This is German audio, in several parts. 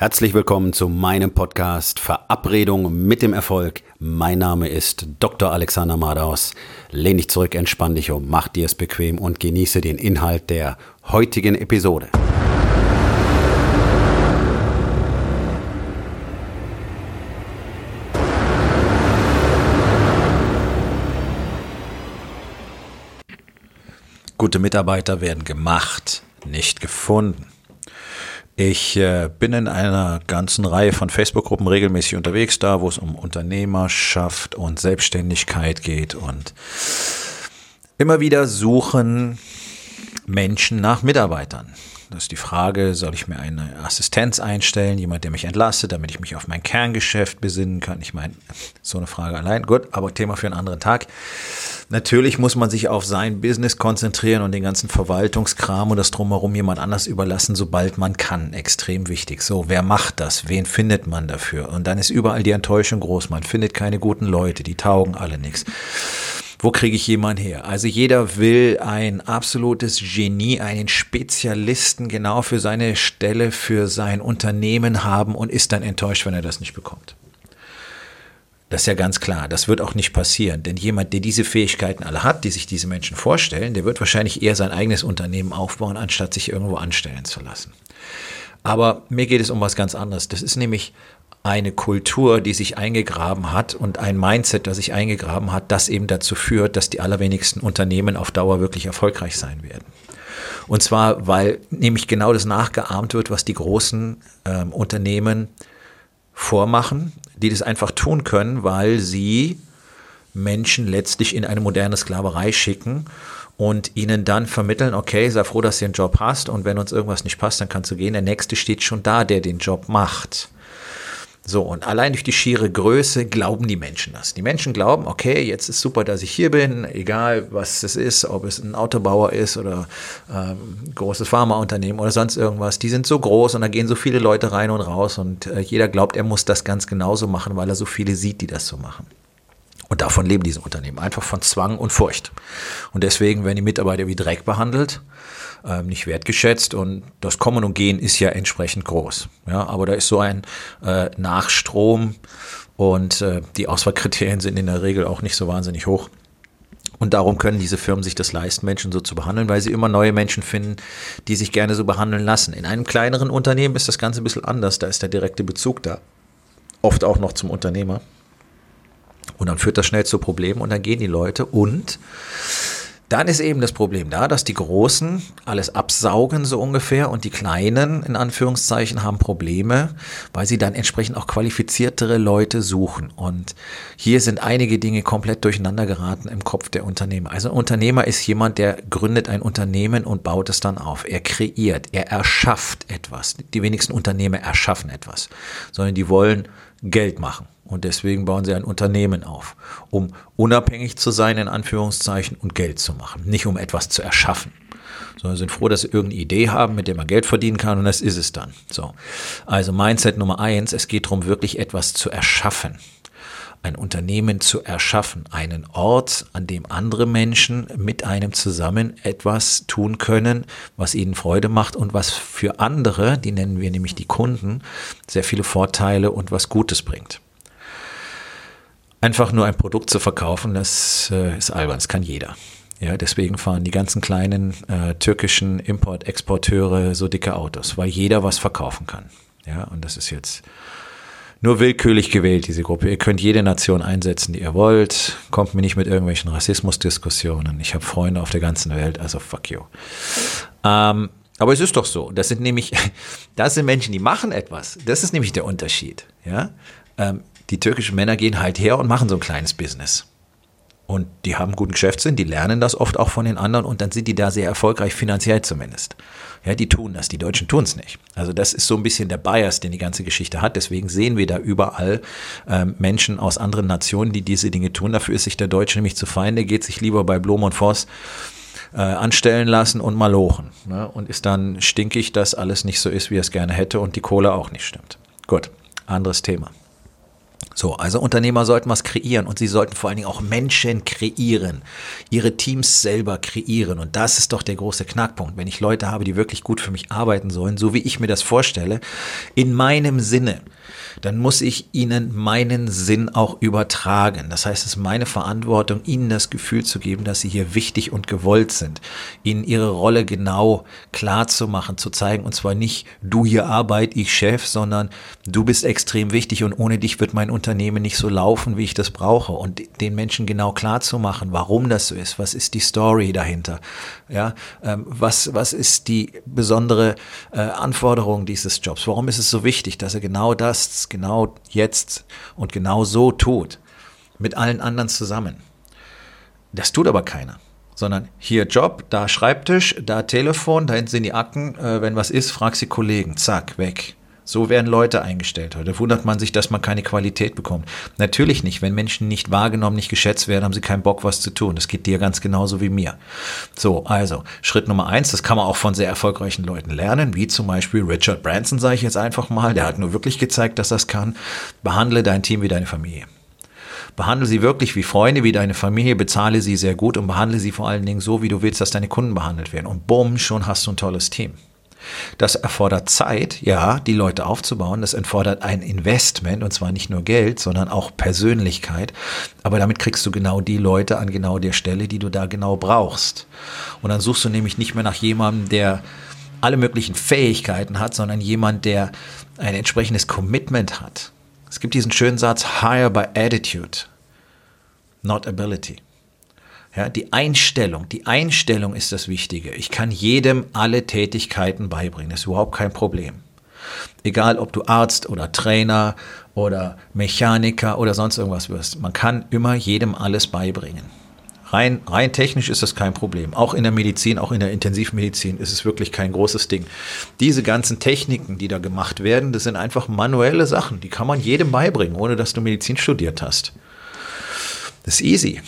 Herzlich willkommen zu meinem Podcast Verabredung mit dem Erfolg. Mein Name ist Dr. Alexander Madaus. Lehn dich zurück, entspann dich um, mach dir es bequem und genieße den Inhalt der heutigen Episode. Gute Mitarbeiter werden gemacht, nicht gefunden. Ich äh, bin in einer ganzen Reihe von Facebook-Gruppen regelmäßig unterwegs, da wo es um Unternehmerschaft und Selbstständigkeit geht und immer wieder suchen Menschen nach Mitarbeitern. Das ist die Frage, soll ich mir eine Assistenz einstellen, jemand, der mich entlastet, damit ich mich auf mein Kerngeschäft besinnen kann? Ich meine, so eine Frage allein. Gut, aber Thema für einen anderen Tag. Natürlich muss man sich auf sein Business konzentrieren und den ganzen Verwaltungskram und das drumherum jemand anders überlassen, sobald man kann. Extrem wichtig. So, wer macht das? Wen findet man dafür? Und dann ist überall die Enttäuschung groß. Man findet keine guten Leute, die taugen alle nichts wo kriege ich jemanden her? Also jeder will ein absolutes Genie, einen Spezialisten genau für seine Stelle, für sein Unternehmen haben und ist dann enttäuscht, wenn er das nicht bekommt. Das ist ja ganz klar, das wird auch nicht passieren, denn jemand, der diese Fähigkeiten alle hat, die sich diese Menschen vorstellen, der wird wahrscheinlich eher sein eigenes Unternehmen aufbauen, anstatt sich irgendwo anstellen zu lassen. Aber mir geht es um was ganz anderes. Das ist nämlich eine Kultur, die sich eingegraben hat und ein Mindset, das sich eingegraben hat, das eben dazu führt, dass die allerwenigsten Unternehmen auf Dauer wirklich erfolgreich sein werden. Und zwar, weil nämlich genau das nachgeahmt wird, was die großen ähm, Unternehmen vormachen, die das einfach tun können, weil sie Menschen letztlich in eine moderne Sklaverei schicken und ihnen dann vermitteln, okay, sei froh, dass du einen Job hast und wenn uns irgendwas nicht passt, dann kannst du gehen. Der nächste steht schon da, der den Job macht. So, und allein durch die schiere Größe glauben die Menschen das. Die Menschen glauben, okay, jetzt ist super, dass ich hier bin, egal was es ist, ob es ein Autobauer ist oder ähm, großes Pharmaunternehmen oder sonst irgendwas. Die sind so groß und da gehen so viele Leute rein und raus und äh, jeder glaubt, er muss das ganz genauso machen, weil er so viele sieht, die das so machen. Und davon leben diese Unternehmen, einfach von Zwang und Furcht. Und deswegen werden die Mitarbeiter wie Dreck behandelt ähm, nicht wertgeschätzt und das Kommen und Gehen ist ja entsprechend groß. Ja, aber da ist so ein äh, Nachstrom und äh, die Auswahlkriterien sind in der Regel auch nicht so wahnsinnig hoch. Und darum können diese Firmen sich das leisten, Menschen so zu behandeln, weil sie immer neue Menschen finden, die sich gerne so behandeln lassen. In einem kleineren Unternehmen ist das Ganze ein bisschen anders. Da ist der direkte Bezug da. Oft auch noch zum Unternehmer. Und dann führt das schnell zu Problemen und dann gehen die Leute und dann ist eben das Problem da, dass die Großen alles absaugen so ungefähr und die Kleinen in Anführungszeichen haben Probleme, weil sie dann entsprechend auch qualifiziertere Leute suchen. Und hier sind einige Dinge komplett durcheinander geraten im Kopf der Unternehmer. Also ein Unternehmer ist jemand, der gründet ein Unternehmen und baut es dann auf. Er kreiert, er erschafft etwas. Die wenigsten Unternehmer erschaffen etwas, sondern die wollen Geld machen. Und deswegen bauen sie ein Unternehmen auf, um unabhängig zu sein, in Anführungszeichen, und Geld zu machen. Nicht um etwas zu erschaffen, sondern sind froh, dass sie irgendeine Idee haben, mit der man Geld verdienen kann, und das ist es dann. So. Also Mindset Nummer eins, es geht darum, wirklich etwas zu erschaffen. Ein Unternehmen zu erschaffen, einen Ort, an dem andere Menschen mit einem zusammen etwas tun können, was ihnen Freude macht und was für andere, die nennen wir nämlich die Kunden, sehr viele Vorteile und was Gutes bringt. Einfach nur ein Produkt zu verkaufen, das äh, ist albern, das kann jeder. Ja, deswegen fahren die ganzen kleinen äh, türkischen Import-Exporteure so dicke Autos, weil jeder was verkaufen kann. Ja, und das ist jetzt nur willkürlich gewählt, diese Gruppe. Ihr könnt jede Nation einsetzen, die ihr wollt. Kommt mir nicht mit irgendwelchen Rassismusdiskussionen. Ich habe Freunde auf der ganzen Welt, also fuck you. Ähm, aber es ist doch so. Das sind nämlich, das sind Menschen, die machen etwas. Das ist nämlich der Unterschied. Ja? Ähm, die türkischen Männer gehen halt her und machen so ein kleines Business. Und die haben guten Geschäftssinn, die lernen das oft auch von den anderen und dann sind die da sehr erfolgreich, finanziell zumindest. Ja, die tun das, die Deutschen tun es nicht. Also das ist so ein bisschen der Bias, den die ganze Geschichte hat. Deswegen sehen wir da überall ähm, Menschen aus anderen Nationen, die diese Dinge tun. Dafür ist sich der Deutsche nämlich zu fein, der geht sich lieber bei Blom und Voss äh, anstellen lassen und malochen. Ne? Und ist dann stinkig, dass alles nicht so ist, wie er es gerne hätte und die Kohle auch nicht stimmt. Gut, anderes Thema. So, also Unternehmer sollten was kreieren und sie sollten vor allen Dingen auch Menschen kreieren, ihre Teams selber kreieren. Und das ist doch der große Knackpunkt. Wenn ich Leute habe, die wirklich gut für mich arbeiten sollen, so wie ich mir das vorstelle, in meinem Sinne, dann muss ich ihnen meinen Sinn auch übertragen. Das heißt, es ist meine Verantwortung, ihnen das Gefühl zu geben, dass sie hier wichtig und gewollt sind, ihnen ihre Rolle genau klar zu machen, zu zeigen, und zwar nicht du hier Arbeit, ich Chef, sondern du bist extrem wichtig und ohne dich wird mein Unternehmen nicht so laufen, wie ich das brauche und den Menschen genau klar zu machen, warum das so ist, was ist die Story dahinter, ja, ähm, was, was ist die besondere äh, Anforderung dieses Jobs, warum ist es so wichtig, dass er genau das genau jetzt und genau so tut, mit allen anderen zusammen. Das tut aber keiner. Sondern hier Job, da Schreibtisch, da Telefon, da hinten sind die Akten. Äh, wenn was ist, frag sie Kollegen. Zack, weg. So werden Leute eingestellt heute. wundert man sich, dass man keine Qualität bekommt. Natürlich nicht. Wenn Menschen nicht wahrgenommen, nicht geschätzt werden, haben sie keinen Bock, was zu tun. Das geht dir ganz genauso wie mir. So, also Schritt Nummer eins, das kann man auch von sehr erfolgreichen Leuten lernen, wie zum Beispiel Richard Branson, sage ich jetzt einfach mal. Der hat nur wirklich gezeigt, dass das kann. Behandle dein Team wie deine Familie. Behandle sie wirklich wie Freunde, wie deine Familie, bezahle sie sehr gut und behandle sie vor allen Dingen so, wie du willst, dass deine Kunden behandelt werden. Und bumm, schon hast du ein tolles Team. Das erfordert Zeit, ja, die Leute aufzubauen. Das erfordert ein Investment und zwar nicht nur Geld, sondern auch Persönlichkeit. Aber damit kriegst du genau die Leute an genau der Stelle, die du da genau brauchst. Und dann suchst du nämlich nicht mehr nach jemandem, der alle möglichen Fähigkeiten hat, sondern jemand, der ein entsprechendes Commitment hat. Es gibt diesen schönen Satz, hire by attitude, not ability. Ja, die Einstellung, die Einstellung ist das Wichtige. Ich kann jedem alle Tätigkeiten beibringen, das ist überhaupt kein Problem. Egal, ob du Arzt oder Trainer oder Mechaniker oder sonst irgendwas wirst, man kann immer jedem alles beibringen. Rein, rein technisch ist das kein Problem. Auch in der Medizin, auch in der Intensivmedizin ist es wirklich kein großes Ding. Diese ganzen Techniken, die da gemacht werden, das sind einfach manuelle Sachen. Die kann man jedem beibringen, ohne dass du Medizin studiert hast. Das ist easy.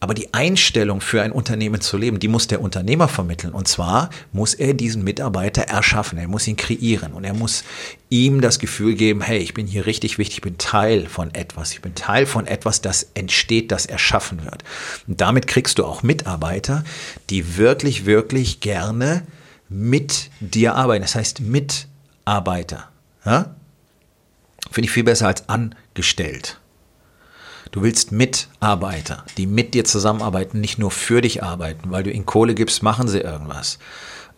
Aber die Einstellung für ein Unternehmen zu leben, die muss der Unternehmer vermitteln. Und zwar muss er diesen Mitarbeiter erschaffen, er muss ihn kreieren und er muss ihm das Gefühl geben, hey, ich bin hier richtig wichtig, ich bin Teil von etwas, ich bin Teil von etwas, das entsteht, das erschaffen wird. Und damit kriegst du auch Mitarbeiter, die wirklich, wirklich gerne mit dir arbeiten. Das heißt Mitarbeiter. Ja? Finde ich viel besser als angestellt. Du willst Mitarbeiter, die mit dir zusammenarbeiten, nicht nur für dich arbeiten, weil du ihnen Kohle gibst, machen sie irgendwas.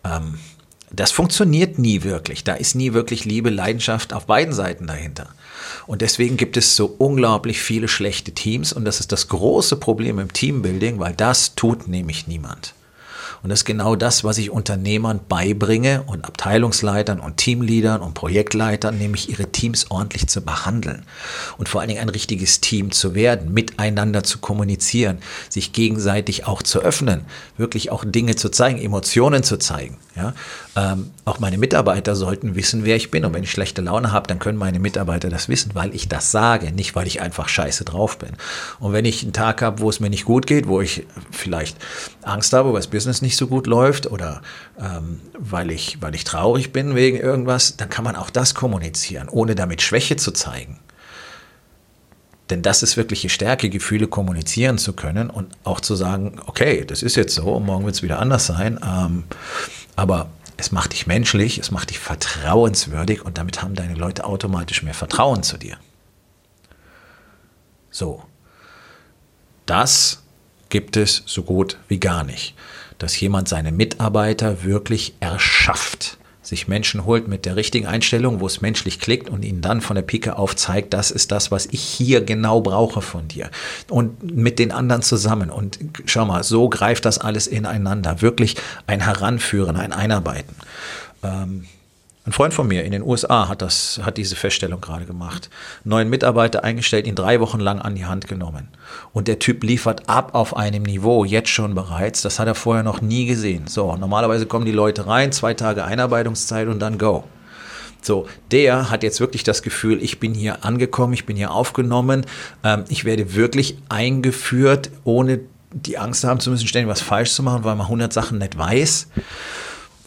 Ähm, das funktioniert nie wirklich. Da ist nie wirklich Liebe, Leidenschaft auf beiden Seiten dahinter. Und deswegen gibt es so unglaublich viele schlechte Teams und das ist das große Problem im Teambuilding, weil das tut nämlich niemand. Und das ist genau das, was ich Unternehmern beibringe und Abteilungsleitern und Teamleadern und Projektleitern, nämlich ihre Teams ordentlich zu behandeln und vor allen Dingen ein richtiges Team zu werden, miteinander zu kommunizieren, sich gegenseitig auch zu öffnen, wirklich auch Dinge zu zeigen, Emotionen zu zeigen. Ja? Ähm, auch meine Mitarbeiter sollten wissen, wer ich bin. Und wenn ich schlechte Laune habe, dann können meine Mitarbeiter das wissen, weil ich das sage, nicht weil ich einfach scheiße drauf bin. Und wenn ich einen Tag habe, wo es mir nicht gut geht, wo ich vielleicht Angst habe, weil das Business nicht so gut läuft oder ähm, weil, ich, weil ich traurig bin wegen irgendwas, dann kann man auch das kommunizieren, ohne damit Schwäche zu zeigen. Denn das ist wirkliche Stärke, Gefühle kommunizieren zu können und auch zu sagen, okay, das ist jetzt so, und morgen wird es wieder anders sein. Ähm, aber es macht dich menschlich, es macht dich vertrauenswürdig und damit haben deine Leute automatisch mehr Vertrauen zu dir. So. Das gibt es so gut wie gar nicht. Dass jemand seine Mitarbeiter wirklich erschafft sich Menschen holt mit der richtigen Einstellung, wo es menschlich klickt und ihnen dann von der Pike auf zeigt, das ist das, was ich hier genau brauche von dir. Und mit den anderen zusammen. Und schau mal, so greift das alles ineinander. Wirklich ein Heranführen, ein Einarbeiten. Ähm, ein Freund von mir in den USA hat, das, hat diese Feststellung gerade gemacht. Neuen Mitarbeiter eingestellt, ihn drei Wochen lang an die Hand genommen. Und der Typ liefert ab auf einem Niveau, jetzt schon bereits. Das hat er vorher noch nie gesehen. So, normalerweise kommen die Leute rein, zwei Tage Einarbeitungszeit und dann go. So, der hat jetzt wirklich das Gefühl, ich bin hier angekommen, ich bin hier aufgenommen, ähm, ich werde wirklich eingeführt, ohne die Angst haben zu müssen, ständig was falsch zu machen, weil man 100 Sachen nicht weiß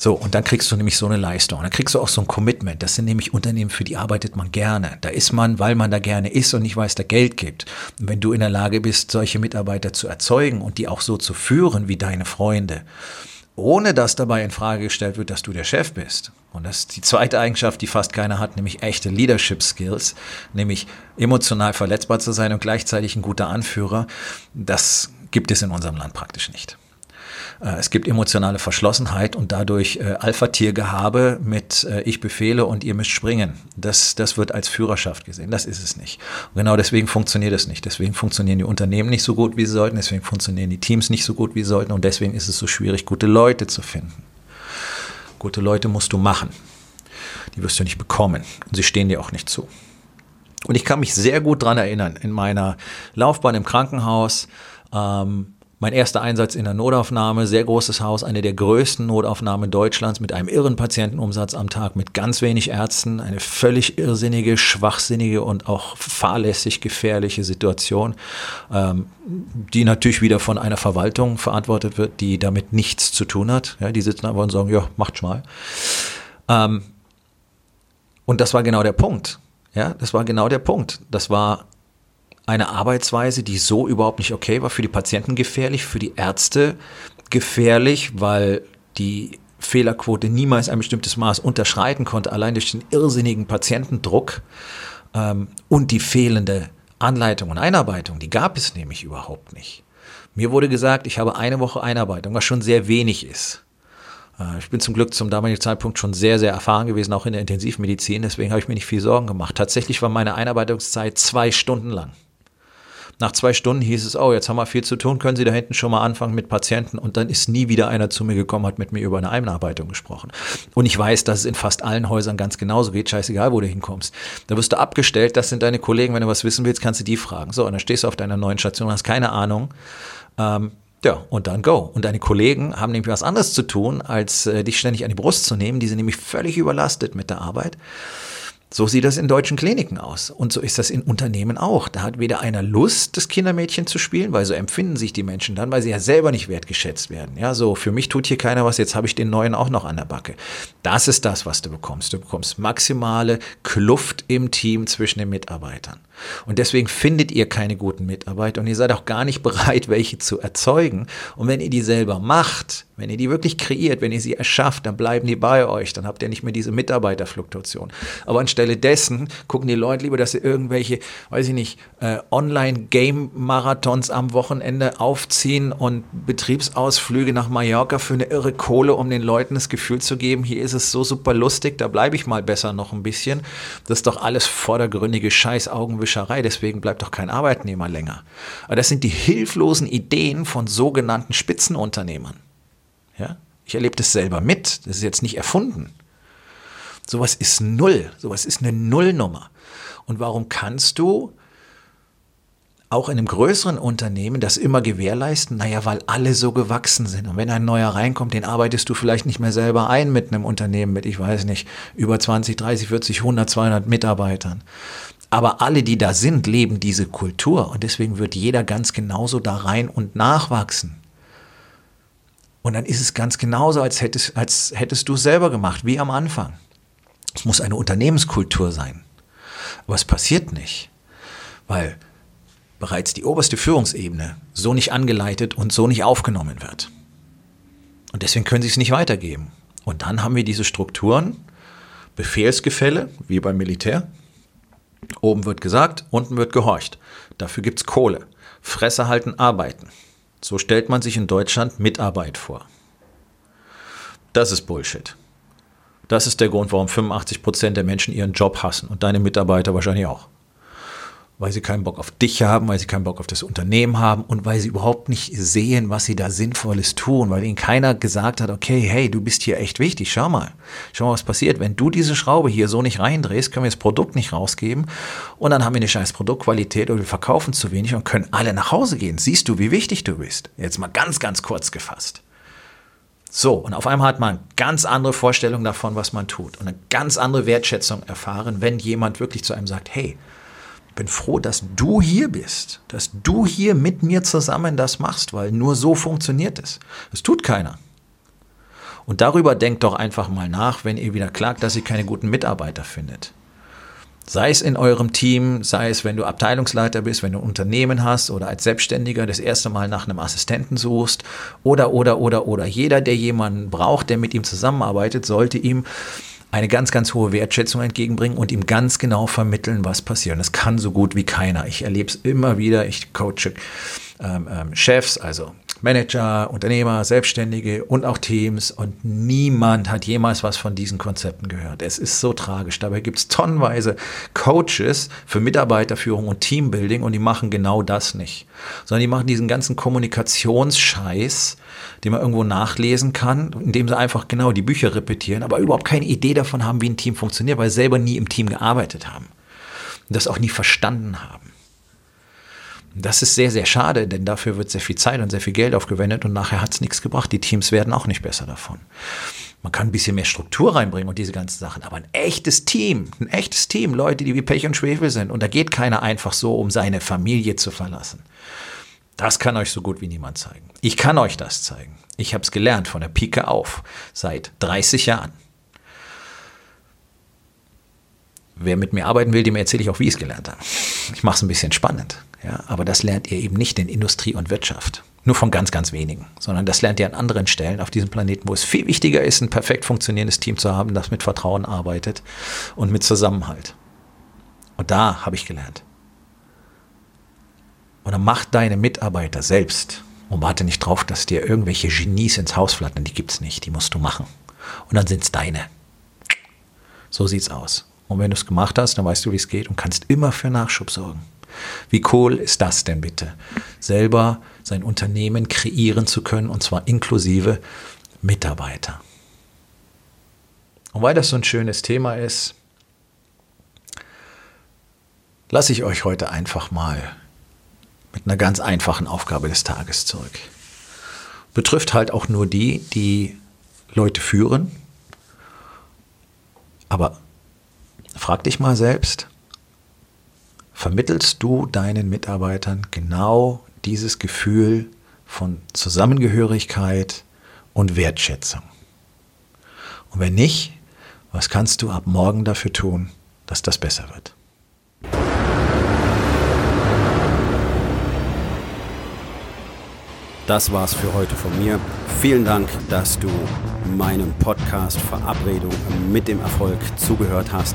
So, und dann kriegst du nämlich so eine Leistung. Dann kriegst du auch so ein Commitment. Das sind nämlich Unternehmen, für die arbeitet man gerne. Da ist man, weil man da gerne ist und nicht, weil es da Geld gibt. Und wenn du in der Lage bist, solche Mitarbeiter zu erzeugen und die auch so zu führen wie deine Freunde, ohne dass dabei in Frage gestellt wird, dass du der Chef bist. Und das ist die zweite Eigenschaft, die fast keiner hat, nämlich echte Leadership Skills, nämlich emotional verletzbar zu sein und gleichzeitig ein guter Anführer. Das gibt es in unserem Land praktisch nicht. Äh, es gibt emotionale Verschlossenheit und dadurch äh, Alpha-Tiergehabe mit äh, ich befehle und ihr müsst springen. Das, das wird als Führerschaft gesehen. Das ist es nicht. Und genau deswegen funktioniert es nicht. Deswegen funktionieren die Unternehmen nicht so gut, wie sie sollten. Deswegen funktionieren die Teams nicht so gut, wie sie sollten. Und deswegen ist es so schwierig, gute Leute zu finden. Gute Leute musst du machen. Die wirst du nicht bekommen. Und sie stehen dir auch nicht zu. Und ich kann mich sehr gut dran erinnern, in meiner Laufbahn im Krankenhaus, ähm, mein erster Einsatz in der Notaufnahme, sehr großes Haus, eine der größten Notaufnahmen Deutschlands mit einem irren Patientenumsatz am Tag, mit ganz wenig Ärzten, eine völlig irrsinnige, schwachsinnige und auch fahrlässig gefährliche Situation, ähm, die natürlich wieder von einer Verwaltung verantwortet wird, die damit nichts zu tun hat. Ja, die sitzen einfach und sagen, ja, macht mal. Ähm, und das war genau der Punkt. Ja, das war genau der Punkt. Das war eine Arbeitsweise, die so überhaupt nicht okay war, für die Patienten gefährlich, für die Ärzte gefährlich, weil die Fehlerquote niemals ein bestimmtes Maß unterschreiten konnte, allein durch den irrsinnigen Patientendruck ähm, und die fehlende Anleitung und Einarbeitung, die gab es nämlich überhaupt nicht. Mir wurde gesagt, ich habe eine Woche Einarbeitung, was schon sehr wenig ist. Äh, ich bin zum Glück zum damaligen Zeitpunkt schon sehr, sehr erfahren gewesen, auch in der Intensivmedizin, deswegen habe ich mir nicht viel Sorgen gemacht. Tatsächlich war meine Einarbeitungszeit zwei Stunden lang. Nach zwei Stunden hieß es, oh, jetzt haben wir viel zu tun, können Sie da hinten schon mal anfangen mit Patienten. Und dann ist nie wieder einer zu mir gekommen, hat mit mir über eine Einarbeitung gesprochen. Und ich weiß, dass es in fast allen Häusern ganz genauso geht, scheißegal, wo du hinkommst. Da wirst du abgestellt, das sind deine Kollegen, wenn du was wissen willst, kannst du die fragen. So, und dann stehst du auf deiner neuen Station, hast keine Ahnung. Ähm, ja, und dann go. Und deine Kollegen haben nämlich was anderes zu tun, als äh, dich ständig an die Brust zu nehmen. Die sind nämlich völlig überlastet mit der Arbeit. So sieht das in deutschen Kliniken aus. Und so ist das in Unternehmen auch. Da hat weder einer Lust, das Kindermädchen zu spielen, weil so empfinden sich die Menschen dann, weil sie ja selber nicht wertgeschätzt werden. Ja, so, für mich tut hier keiner was, jetzt habe ich den neuen auch noch an der Backe. Das ist das, was du bekommst. Du bekommst maximale Kluft im Team zwischen den Mitarbeitern. Und deswegen findet ihr keine guten Mitarbeiter und ihr seid auch gar nicht bereit, welche zu erzeugen. Und wenn ihr die selber macht, wenn ihr die wirklich kreiert, wenn ihr sie erschafft, dann bleiben die bei euch. Dann habt ihr nicht mehr diese Mitarbeiterfluktuation. Aber anstelle dessen gucken die Leute lieber, dass sie irgendwelche, weiß ich nicht, äh, Online-Game-Marathons am Wochenende aufziehen und Betriebsausflüge nach Mallorca für eine irre Kohle, um den Leuten das Gefühl zu geben, hier ist es so super lustig, da bleibe ich mal besser noch ein bisschen. Das ist doch alles vordergründige Scheißaugenwischerei, deswegen bleibt doch kein Arbeitnehmer länger. Aber das sind die hilflosen Ideen von sogenannten Spitzenunternehmern. Ja? Ich erlebe das selber mit. Das ist jetzt nicht erfunden. Sowas ist null. Sowas ist eine Nullnummer. Und warum kannst du auch in einem größeren Unternehmen das immer gewährleisten? Naja, weil alle so gewachsen sind. Und wenn ein neuer reinkommt, den arbeitest du vielleicht nicht mehr selber ein mit einem Unternehmen mit, ich weiß nicht, über 20, 30, 40, 100, 200 Mitarbeitern. Aber alle, die da sind, leben diese Kultur. Und deswegen wird jeder ganz genauso da rein und nachwachsen. Und dann ist es ganz genauso, als hättest, als hättest du es selber gemacht, wie am Anfang. Es muss eine Unternehmenskultur sein. Aber es passiert nicht, weil bereits die oberste Führungsebene so nicht angeleitet und so nicht aufgenommen wird. Und deswegen können sie es nicht weitergeben. Und dann haben wir diese Strukturen, Befehlsgefälle, wie beim Militär. Oben wird gesagt, unten wird gehorcht. Dafür gibt es Kohle. Fresse halten, arbeiten. So stellt man sich in Deutschland Mitarbeit vor. Das ist Bullshit. Das ist der Grund, warum 85 Prozent der Menschen ihren Job hassen und deine Mitarbeiter wahrscheinlich auch weil sie keinen Bock auf dich haben, weil sie keinen Bock auf das Unternehmen haben und weil sie überhaupt nicht sehen, was sie da Sinnvolles tun, weil ihnen keiner gesagt hat, okay, hey, du bist hier echt wichtig, schau mal, schau mal, was passiert. Wenn du diese Schraube hier so nicht reindrehst, können wir das Produkt nicht rausgeben und dann haben wir eine scheiß Produktqualität oder wir verkaufen zu wenig und können alle nach Hause gehen. Siehst du, wie wichtig du bist? Jetzt mal ganz, ganz kurz gefasst. So, und auf einmal hat man ganz andere Vorstellungen davon, was man tut und eine ganz andere Wertschätzung erfahren, wenn jemand wirklich zu einem sagt, hey, bin froh, dass du hier bist, dass du hier mit mir zusammen das machst, weil nur so funktioniert es. Das tut keiner. Und darüber denkt doch einfach mal nach, wenn ihr wieder klagt, dass ihr keine guten Mitarbeiter findet. Sei es in eurem Team, sei es, wenn du Abteilungsleiter bist, wenn du ein Unternehmen hast oder als Selbstständiger das erste Mal nach einem Assistenten suchst oder, oder, oder, oder. Jeder, der jemanden braucht, der mit ihm zusammenarbeitet, sollte ihm eine ganz, ganz hohe Wertschätzung entgegenbringen und ihm ganz genau vermitteln, was passiert. Und das kann so gut wie keiner. Ich erlebe es immer wieder. Ich coache ähm, ähm, Chefs, also Manager, Unternehmer, Selbstständige und auch Teams und niemand hat jemals was von diesen Konzepten gehört. Es ist so tragisch. Dabei gibt es tonnenweise Coaches für Mitarbeiterführung und Teambuilding und die machen genau das nicht, sondern die machen diesen ganzen Kommunikationsscheiß, den man irgendwo nachlesen kann, indem sie einfach genau die Bücher repetieren, aber überhaupt keine Idee davon haben, wie ein Team funktioniert, weil sie selber nie im Team gearbeitet haben und das auch nie verstanden haben. Das ist sehr, sehr schade, denn dafür wird sehr viel Zeit und sehr viel Geld aufgewendet und nachher hat es nichts gebracht. Die Teams werden auch nicht besser davon. Man kann ein bisschen mehr Struktur reinbringen und diese ganzen Sachen, aber ein echtes Team, ein echtes Team, Leute, die wie Pech und Schwefel sind und da geht keiner einfach so, um seine Familie zu verlassen. Das kann euch so gut wie niemand zeigen. Ich kann euch das zeigen. Ich habe es gelernt von der Pike auf, seit 30 Jahren. Wer mit mir arbeiten will, dem erzähle ich auch, wie ich es gelernt habe. Ich mache es ein bisschen spannend. Ja, aber das lernt ihr eben nicht in Industrie und Wirtschaft. Nur von ganz, ganz wenigen. Sondern das lernt ihr an anderen Stellen auf diesem Planeten, wo es viel wichtiger ist, ein perfekt funktionierendes Team zu haben, das mit Vertrauen arbeitet und mit Zusammenhalt. Und da habe ich gelernt. Und dann mach deine Mitarbeiter selbst und warte nicht drauf, dass dir irgendwelche Genies ins Haus flattern. Die gibt es nicht, die musst du machen. Und dann sind es deine. So sieht's aus. Und wenn du es gemacht hast, dann weißt du, wie es geht und kannst immer für Nachschub sorgen. Wie cool ist das denn bitte? Selber sein Unternehmen kreieren zu können und zwar inklusive Mitarbeiter. Und weil das so ein schönes Thema ist, lasse ich euch heute einfach mal mit einer ganz einfachen Aufgabe des Tages zurück. Betrifft halt auch nur die, die Leute führen. Aber frag dich mal selbst, vermittelst du deinen Mitarbeitern genau dieses Gefühl von Zusammengehörigkeit und Wertschätzung? Und wenn nicht, was kannst du ab morgen dafür tun, dass das besser wird? Das war's für heute von mir. Vielen Dank, dass du meinem Podcast Verabredung mit dem Erfolg zugehört hast.